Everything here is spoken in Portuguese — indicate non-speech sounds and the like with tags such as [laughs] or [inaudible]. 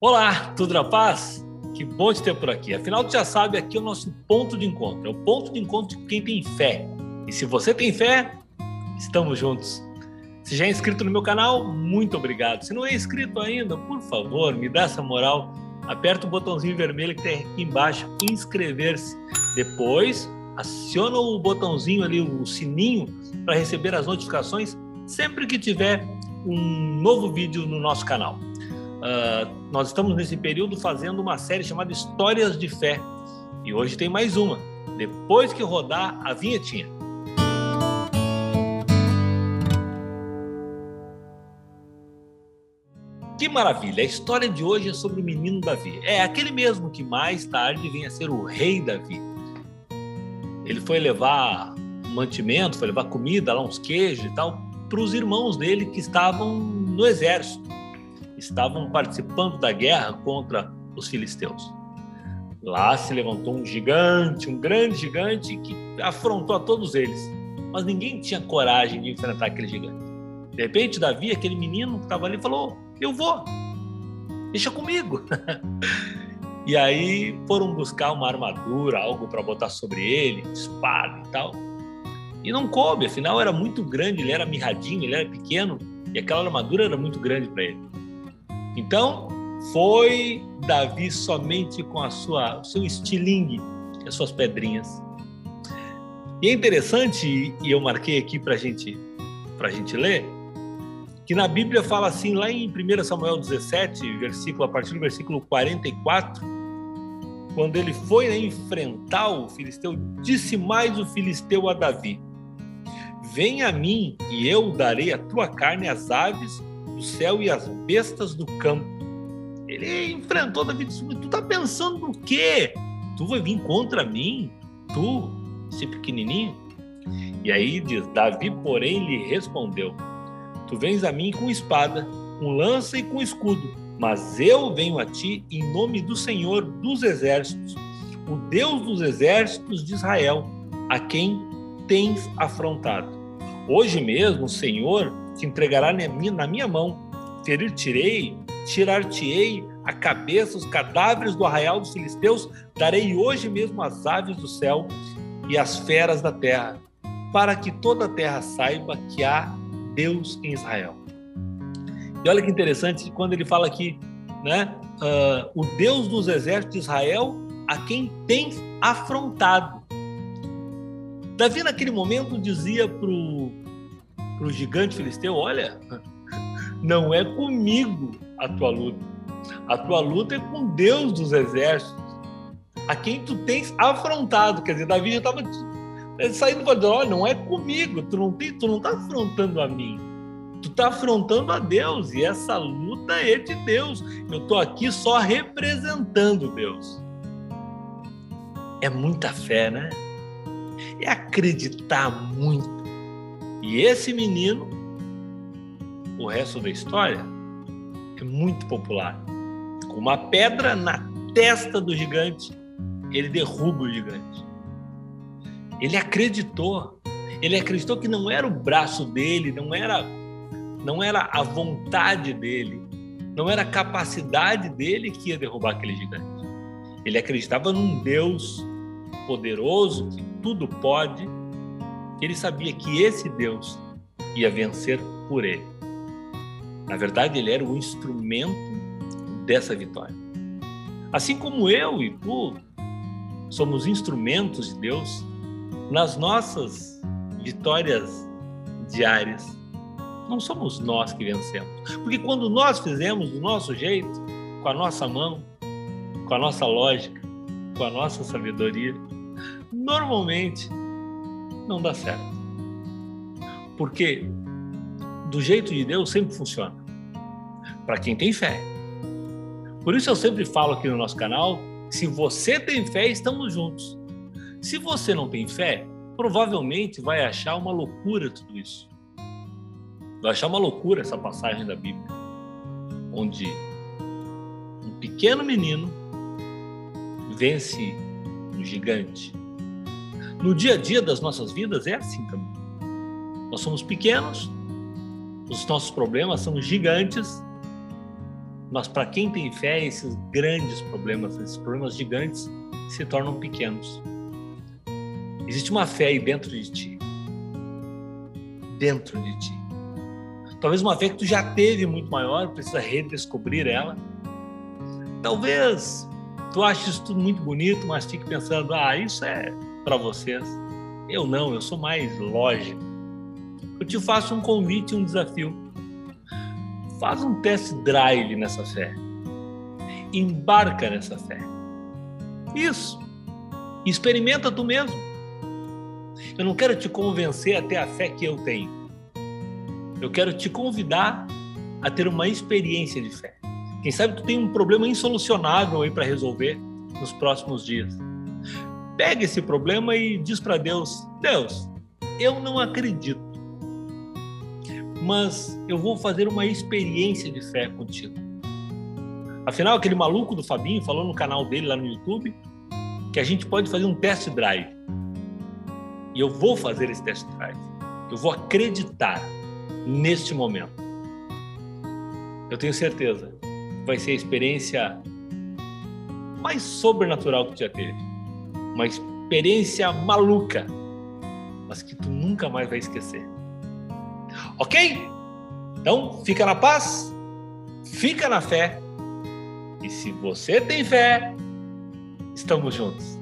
Olá, tudo na paz? Que bom te ter por aqui. Afinal, tu já sabe, aqui é o nosso ponto de encontro. É o ponto de encontro de quem tem fé. E se você tem fé, estamos juntos. Se já é inscrito no meu canal, muito obrigado. Se não é inscrito ainda, por favor, me dá essa moral. Aperta o botãozinho vermelho que tem aqui embaixo, inscrever-se. Depois, aciona o botãozinho ali, o sininho, para receber as notificações sempre que tiver um novo vídeo no nosso canal. Uh, nós estamos nesse período fazendo uma série chamada Histórias de Fé. E hoje tem mais uma, depois que rodar a vinhetinha. Que maravilha! A história de hoje é sobre o menino Davi. É aquele mesmo que mais tarde vinha a ser o rei Davi. Ele foi levar mantimento, foi levar comida, lá uns queijos e tal, para os irmãos dele que estavam no exército, estavam participando da guerra contra os filisteus. Lá se levantou um gigante, um grande gigante que afrontou a todos eles, mas ninguém tinha coragem de enfrentar aquele gigante. De repente, Davi, aquele menino que estava ali, falou: Eu vou, deixa comigo. [laughs] e aí foram buscar uma armadura, algo para botar sobre ele, espada e tal. E não coube, afinal era muito grande, ele era mirradinho, ele era pequeno e aquela armadura era muito grande para ele. Então, foi Davi somente com a sua, o seu estilingue, as suas pedrinhas. E é interessante, e eu marquei aqui para gente, a gente ler, que na Bíblia fala assim, lá em 1 Samuel 17, versículo, a partir do versículo 44, quando ele foi né, enfrentar o filisteu, disse mais o filisteu a Davi: Vem a mim, e eu darei a tua carne às aves do céu e às bestas do campo. Ele enfrentou Davi e disse: Tu tá pensando no quê? Tu vai vir contra mim? Tu, esse pequenininho? E aí diz: Davi, porém, lhe respondeu: Tu vens a mim com espada, com lança e com escudo, mas eu venho a ti em nome do Senhor dos exércitos, o Deus dos exércitos de Israel, a quem tens afrontado. Hoje mesmo o Senhor te entregará na minha mão. Ferir-te-ei, tirar-te-ei a cabeça, os cadáveres do arraial dos filisteus, darei hoje mesmo as aves do céu e as feras da terra, para que toda a terra saiba que há Deus em Israel. E olha que interessante quando ele fala aqui, né? Uh, o Deus dos exércitos de Israel, a quem tens afrontado. Davi, naquele momento, dizia para o gigante filisteu: Olha, não é comigo a tua luta. A tua luta é com Deus dos exércitos, a quem tu tens afrontado. Quer dizer, Davi já estava saindo para dizer: Olha, não é comigo, tu não está tu não tá afrontando a mim. Tu está afrontando a Deus e essa luta é de Deus. Eu estou aqui só representando Deus. É muita fé, né? é acreditar muito. E esse menino, o resto da história, é muito popular. Com uma pedra na testa do gigante, ele derruba o gigante. Ele acreditou. Ele acreditou que não era o braço dele, não era não era a vontade dele, não era a capacidade dele que ia derrubar aquele gigante. Ele acreditava num Deus poderoso que tudo pode, ele sabia que esse Deus ia vencer por ele. Na verdade, ele era o instrumento dessa vitória. Assim como eu e tu somos instrumentos de Deus nas nossas vitórias diárias. Não somos nós que vencemos. Porque quando nós fizemos do nosso jeito, com a nossa mão, com a nossa lógica, com a nossa sabedoria, normalmente não dá certo. Porque do jeito de Deus sempre funciona. Para quem tem fé. Por isso eu sempre falo aqui no nosso canal, se você tem fé, estamos juntos. Se você não tem fé, provavelmente vai achar uma loucura tudo isso. Vai achar uma loucura essa passagem da Bíblia, onde um pequeno menino vence um gigante no dia a dia das nossas vidas é assim também. Nós somos pequenos, os nossos problemas são gigantes, Mas para quem tem fé, esses grandes problemas, esses problemas gigantes, se tornam pequenos. Existe uma fé aí dentro de ti. Dentro de ti. Talvez uma fé que tu já teve muito maior, precisa redescobrir ela. Talvez tu aches tudo muito bonito, mas fique pensando: ah, isso é para vocês. Eu não, eu sou mais lógico. Eu te faço um convite, um desafio. Faz um test drive nessa fé. Embarca nessa fé. Isso. Experimenta tu mesmo. Eu não quero te convencer a ter a fé que eu tenho. Eu quero te convidar a ter uma experiência de fé. Quem sabe tu tem um problema insolucionável aí para resolver nos próximos dias. Pega esse problema e diz para Deus: Deus, eu não acredito, mas eu vou fazer uma experiência de fé contigo. Afinal, aquele maluco do Fabinho falou no canal dele lá no YouTube que a gente pode fazer um test drive. E eu vou fazer esse test drive. Eu vou acreditar neste momento. Eu tenho certeza vai ser a experiência mais sobrenatural que já teve. Uma experiência maluca, mas que tu nunca mais vai esquecer. Ok? Então, fica na paz, fica na fé. E se você tem fé, estamos juntos.